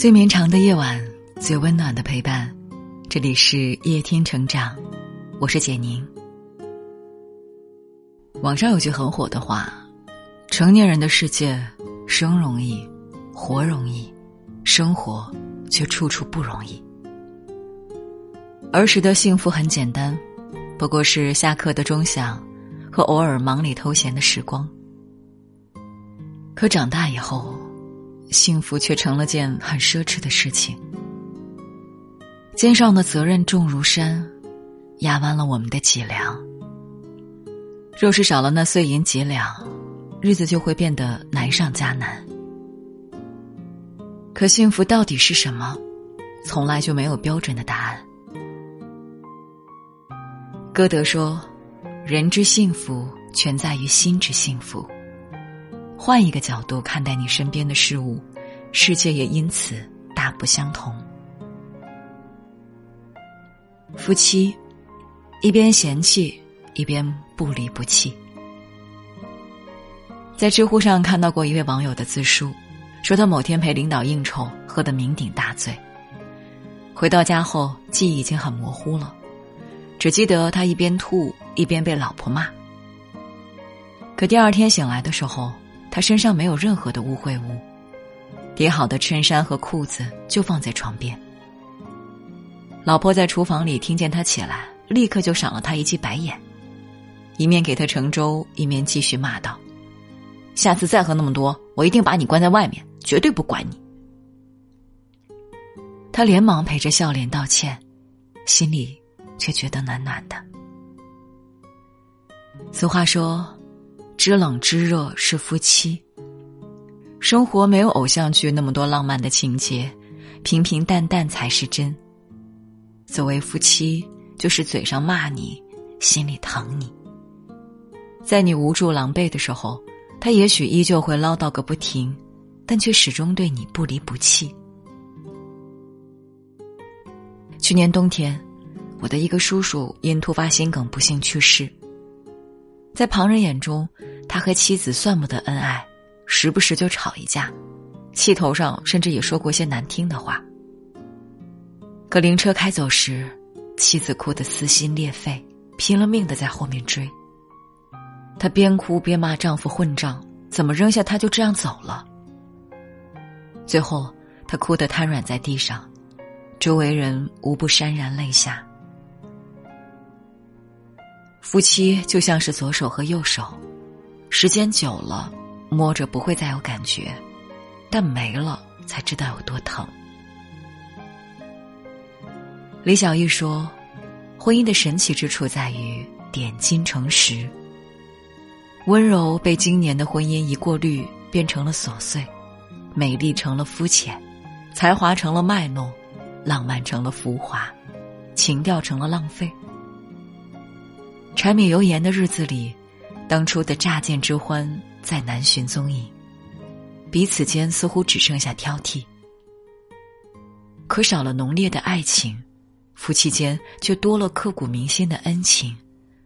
最绵长的夜晚，最温暖的陪伴。这里是夜听成长，我是简宁。网上有句很火的话：“成年人的世界，生容易，活容易，生活却处处不容易。”儿时的幸福很简单，不过是下课的钟响和偶尔忙里偷闲的时光。可长大以后，幸福却成了件很奢侈的事情。肩上的责任重如山，压弯了我们的脊梁。若是少了那碎银几两，日子就会变得难上加难。可幸福到底是什么？从来就没有标准的答案。歌德说：“人之幸福，全在于心之幸福。”换一个角度看待你身边的事物，世界也因此大不相同。夫妻一边嫌弃，一边不离不弃。在知乎上看到过一位网友的自述，说他某天陪领导应酬，喝得酩酊大醉。回到家后，记忆已经很模糊了，只记得他一边吐一边被老婆骂。可第二天醒来的时候，他身上没有任何的污秽物，叠好的衬衫和裤子就放在床边。老婆在厨房里听见他起来，立刻就赏了他一记白眼，一面给他盛粥，一面继续骂道：“下次再喝那么多，我一定把你关在外面，绝对不管你。”他连忙陪着笑脸道歉，心里却觉得暖暖的。俗话说。知冷知热是夫妻。生活没有偶像剧那么多浪漫的情节，平平淡淡才是真。所谓夫妻，就是嘴上骂你，心里疼你。在你无助狼狈的时候，他也许依旧会唠叨个不停，但却始终对你不离不弃。去年冬天，我的一个叔叔因突发心梗不幸去世。在旁人眼中，他和妻子算不得恩爱，时不时就吵一架，气头上甚至也说过些难听的话。可灵车开走时，妻子哭得撕心裂肺，拼了命的在后面追。她边哭边骂丈夫混账，怎么扔下他就这样走了？最后，她哭得瘫软在地上，周围人无不潸然泪下。夫妻就像是左手和右手。时间久了，摸着不会再有感觉，但没了才知道有多疼。李小艺说：“婚姻的神奇之处在于点金成石。温柔被今年的婚姻一过滤，变成了琐碎；美丽成了肤浅；才华成了卖弄；浪漫成了浮华；情调成了浪费。柴米油盐的日子里。”当初的乍见之欢再难寻踪影，彼此间似乎只剩下挑剔。可少了浓烈的爱情，夫妻间却多了刻骨铭心的恩情，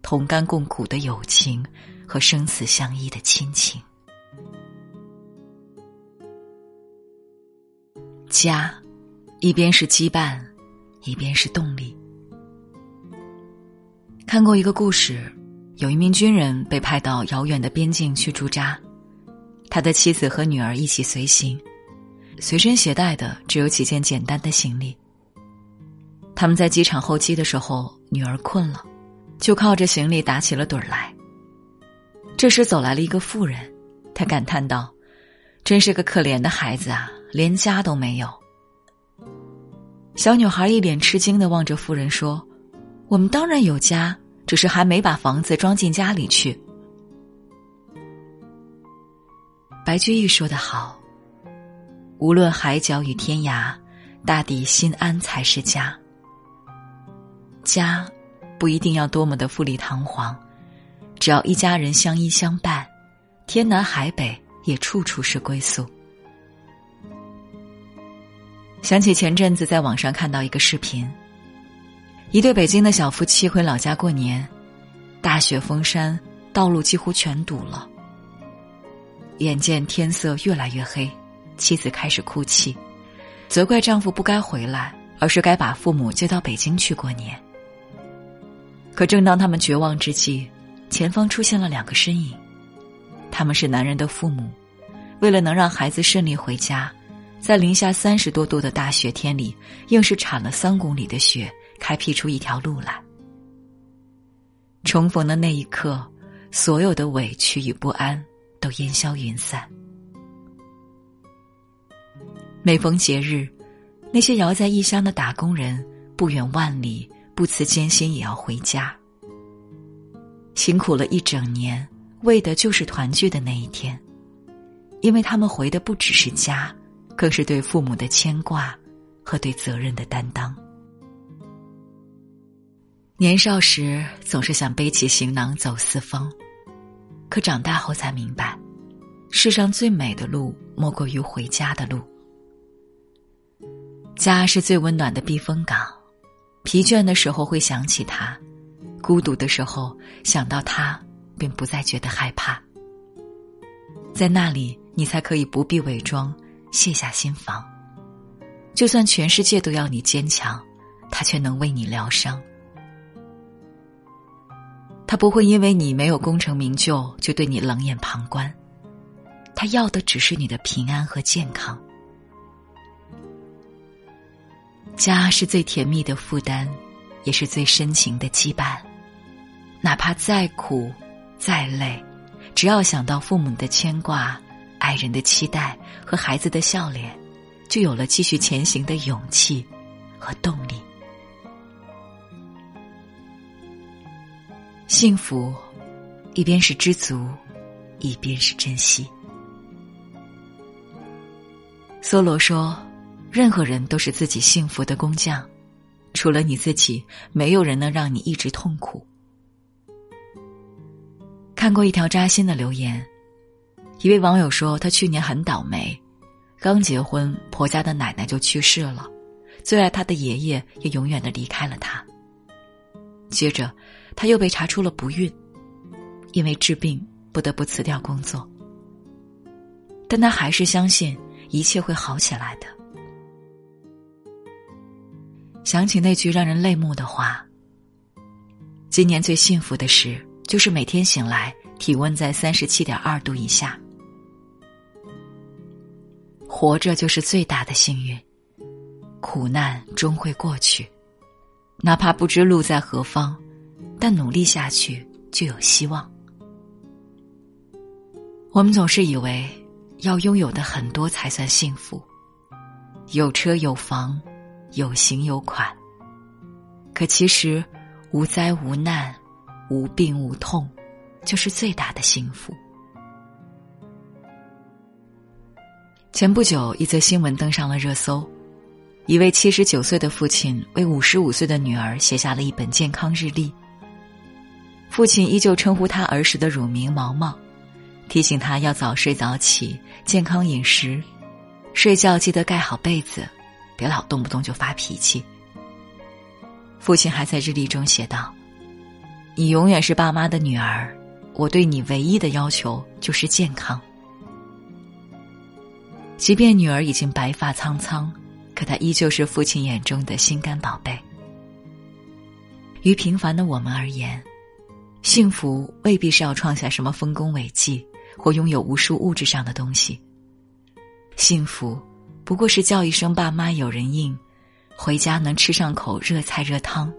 同甘共苦的友情和生死相依的亲情。家，一边是羁绊，一边是动力。看过一个故事。有一名军人被派到遥远的边境去驻扎，他的妻子和女儿一起随行，随身携带的只有几件简单的行李。他们在机场候机的时候，女儿困了，就靠着行李打起了盹儿来。这时走来了一个妇人，她感叹道：“真是个可怜的孩子啊，连家都没有。”小女孩一脸吃惊的望着妇人说：“我们当然有家。”只是还没把房子装进家里去。白居易说得好：“无论海角与天涯，大抵心安才是家。”家不一定要多么的富丽堂皇，只要一家人相依相伴，天南海北也处处是归宿。想起前阵子在网上看到一个视频。一对北京的小夫妻回老家过年，大雪封山，道路几乎全堵了。眼见天色越来越黑，妻子开始哭泣，责怪丈夫不该回来，而是该把父母接到北京去过年。可正当他们绝望之际，前方出现了两个身影，他们是男人的父母，为了能让孩子顺利回家，在零下三十多度的大雪天里，硬是铲了三公里的雪，开辟出一条路来。重逢的那一刻，所有的委屈与不安都烟消云散。每逢节日，那些遥在异乡的打工人不远万里，不辞艰辛也要回家。辛苦了一整年，为的就是团聚的那一天，因为他们回的不只是家，更是对父母的牵挂和对责任的担当。年少时总是想背起行囊走四方，可长大后才明白，世上最美的路莫过于回家的路。家是最温暖的避风港，疲倦的时候会想起他，孤独的时候想到他，便不再觉得害怕。在那里，你才可以不必伪装，卸下心防。就算全世界都要你坚强，他却能为你疗伤。他不会因为你没有功成名就就对你冷眼旁观，他要的只是你的平安和健康。家是最甜蜜的负担，也是最深情的羁绊。哪怕再苦、再累，只要想到父母的牵挂、爱人的期待和孩子的笑脸，就有了继续前行的勇气和动力。幸福，一边是知足，一边是珍惜。梭罗说：“任何人都是自己幸福的工匠，除了你自己，没有人能让你一直痛苦。”看过一条扎心的留言，一位网友说：“他去年很倒霉，刚结婚，婆家的奶奶就去世了，最爱他的爷爷也永远的离开了他。接着。”他又被查出了不孕，因为治病不得不辞掉工作。但他还是相信一切会好起来的。想起那句让人泪目的话：“今年最幸福的事，就是每天醒来体温在三十七点二度以下。活着就是最大的幸运。苦难终会过去，哪怕不知路在何方。”但努力下去就有希望。我们总是以为要拥有的很多才算幸福，有车有房，有型有款。可其实，无灾无难，无病无痛，就是最大的幸福。前不久，一则新闻登上了热搜：一位七十九岁的父亲为五十五岁的女儿写下了一本健康日历。父亲依旧称呼他儿时的乳名毛毛，提醒他要早睡早起，健康饮食，睡觉记得盖好被子，别老动不动就发脾气。父亲还在日历中写道：“你永远是爸妈的女儿，我对你唯一的要求就是健康。”即便女儿已经白发苍苍，可他依旧是父亲眼中的心肝宝贝。于平凡的我们而言。幸福未必是要创下什么丰功伟绩，或拥有无数物质上的东西。幸福不过是叫一声爸妈有人应，回家能吃上口热菜热汤。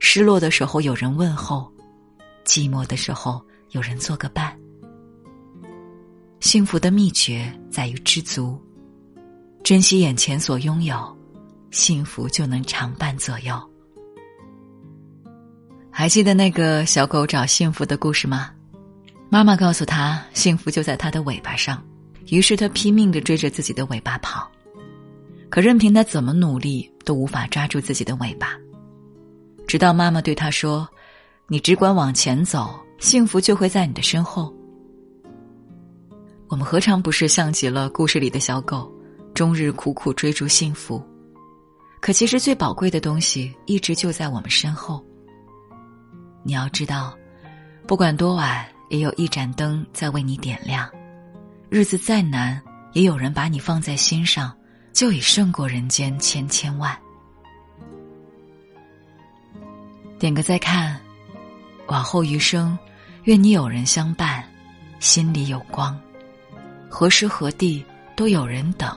失落的时候有人问候，寂寞的时候有人做个伴。幸福的秘诀在于知足，珍惜眼前所拥有，幸福就能常伴左右。还记得那个小狗找幸福的故事吗？妈妈告诉他，幸福就在它的尾巴上。于是他拼命的追着自己的尾巴跑，可任凭他怎么努力，都无法抓住自己的尾巴。直到妈妈对他说：“你只管往前走，幸福就会在你的身后。”我们何尝不是像极了故事里的小狗，终日苦苦追逐幸福？可其实最宝贵的东西，一直就在我们身后。你要知道，不管多晚，也有一盏灯在为你点亮；日子再难，也有人把你放在心上，就已胜过人间千千万。点个再看，往后余生，愿你有人相伴，心里有光，何时何地都有人等，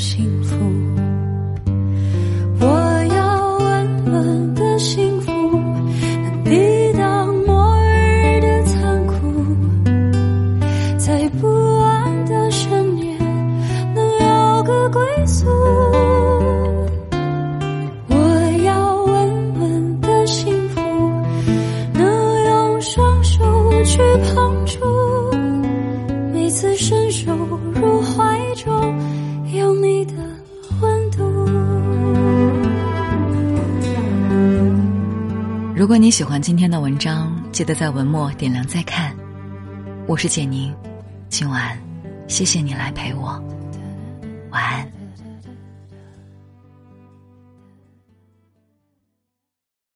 幸福。如果你喜欢今天的文章，记得在文末点亮再看。我是简宁，今晚谢谢你来陪我，晚安。